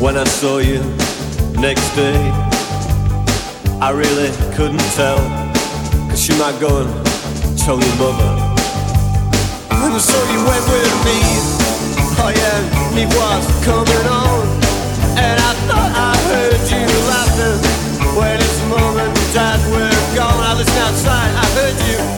When I saw you next day, I really couldn't tell. Cause you might go and tell your mother. And so you went with me. Oh yeah, me was coming on. And I thought I heard you laughing. When it's mom and dad were gone, I listened outside, I heard you.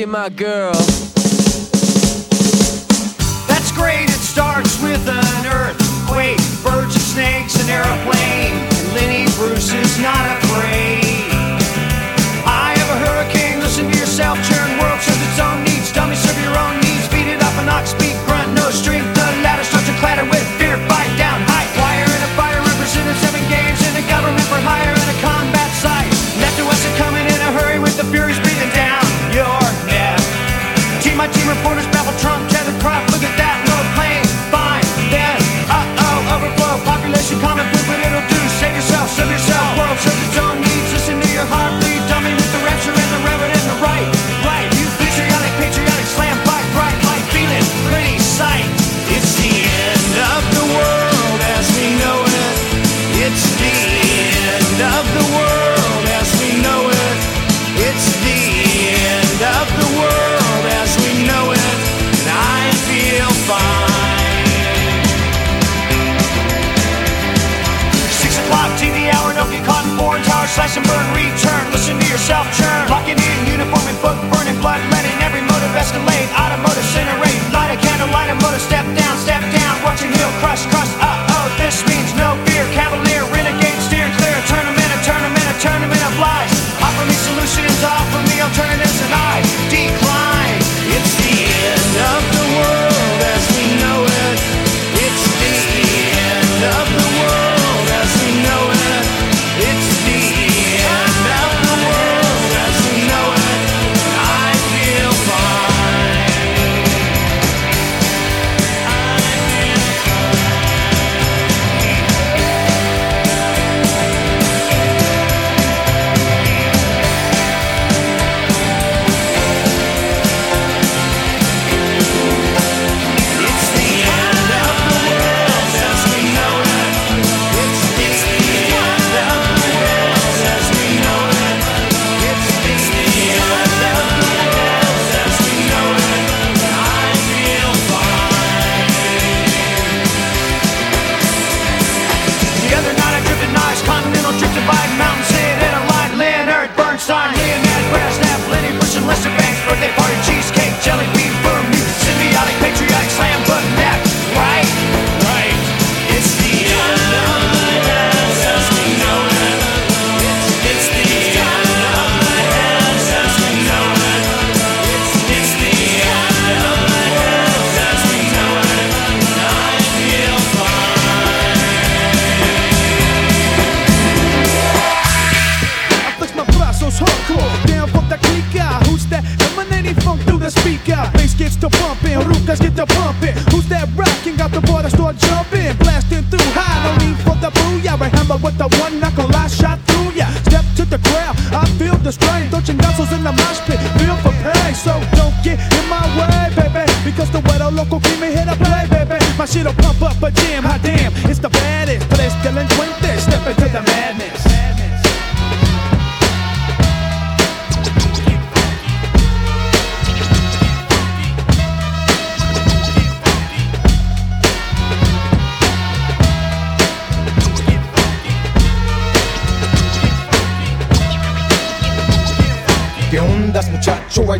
be my girl.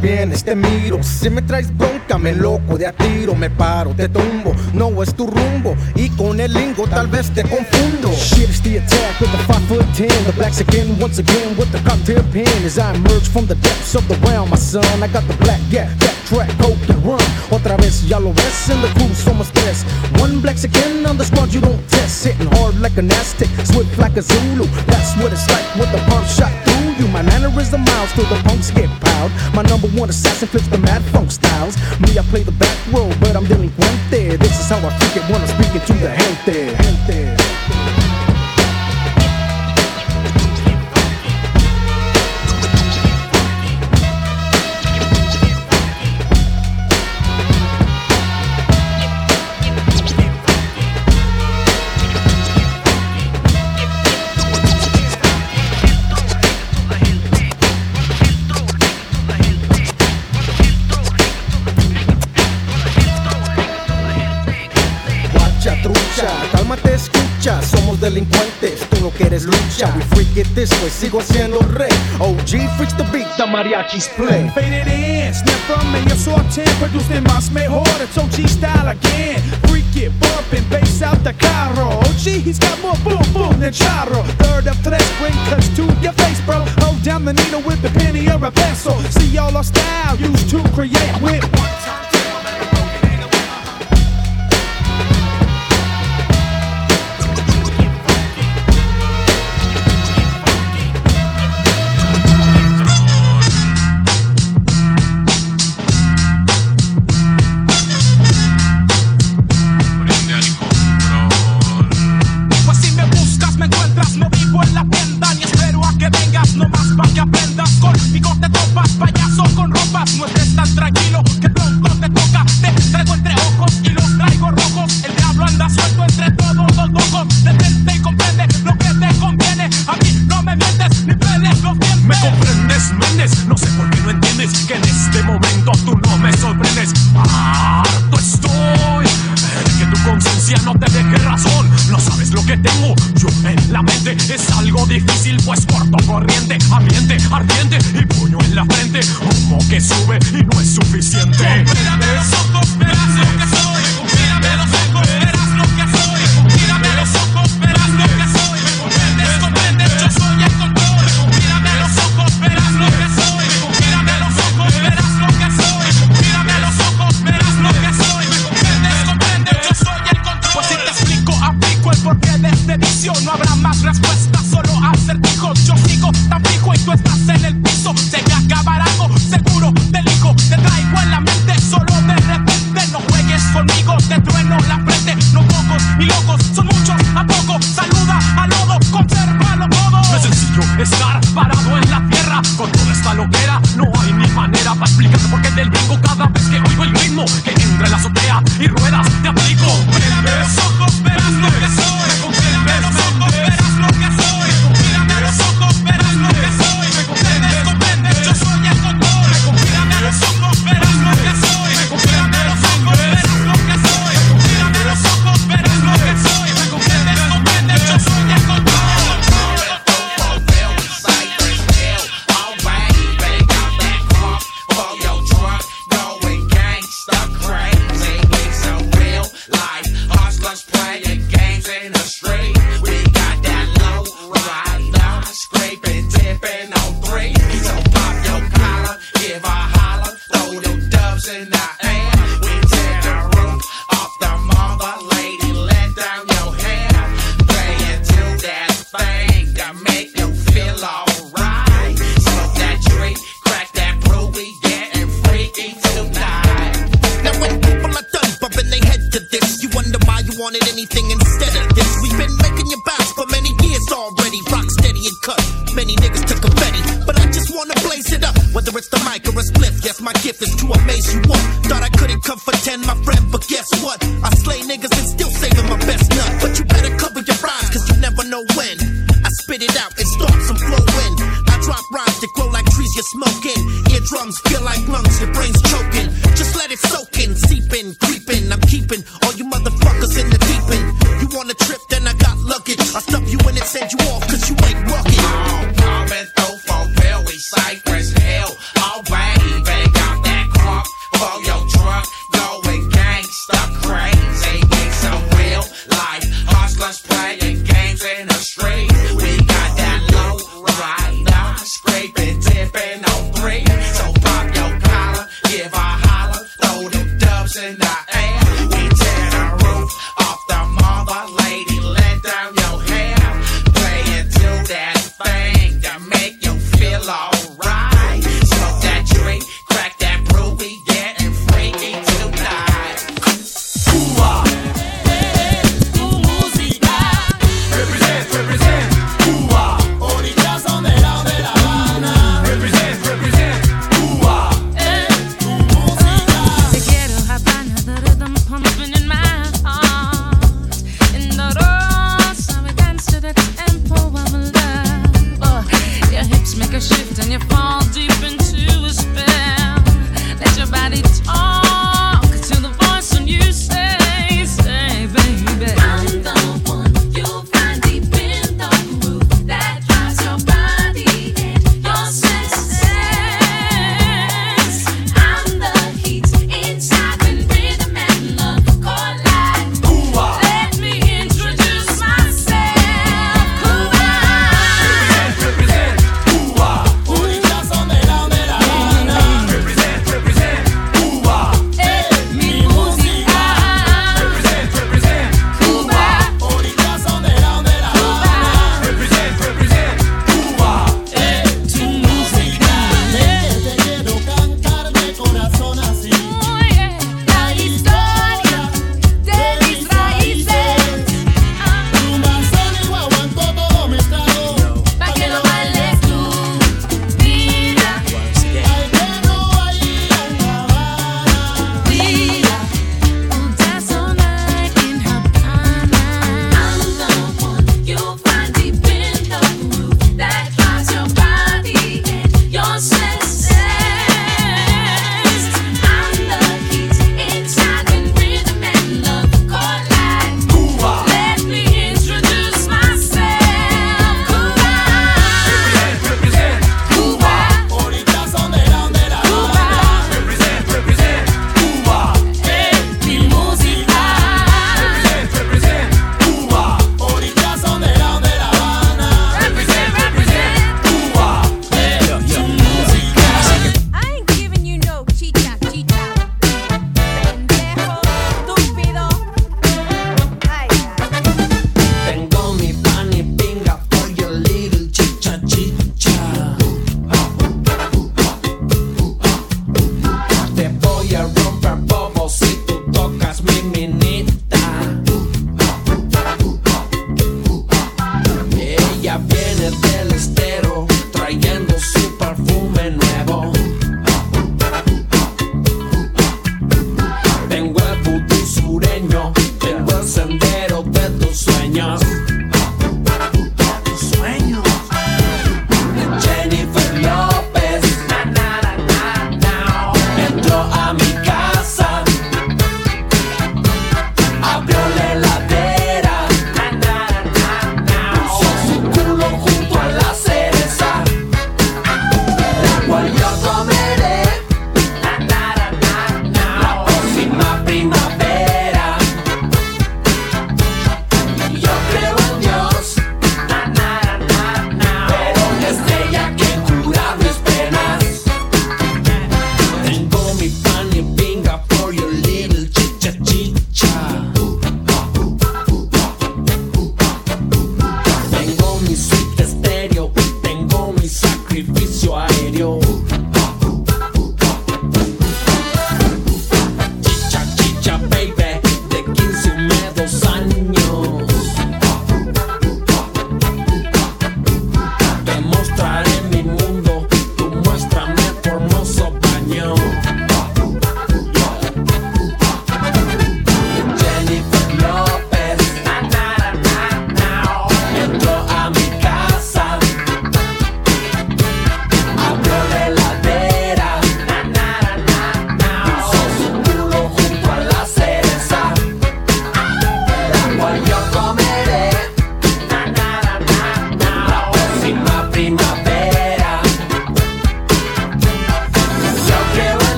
bien, este miro. Si me traes bronca, me loco de a tiro Me paro, te tumbo, no es tu rumbo Y con el lingo tal vez te confundo Shit, it's the attack with the 5 foot 10. The blacks again, once again with the cocktail pen. As I emerge from the depths of the realm, my son. I got the black that track, hope and run. Otra vez, ya lo ves in the crew, somos tres. One black again on the squad, you don't test. Hitting hard like an Aztec, swift like a Zulu. That's what it's like with the pump shot through you. My mannerism miles till the punks get piled. My number one assassin flips the mad funk styles. Me, I play the back row, but I'm delinquente. This is how I freak it when I'm speaking to the gente. gente. Sigo siendo rey OG freaks the beat, the mariachis play Faded in, snap from me, yo ten, producing más mejor, it's OG style again. Freak it, bumping, bass out the carro. OG, he's got more boom boom than charro. Third of tres, bring cuts to your face, bro. Hold down the needle with the penny or a pencil. See all our style used to create with one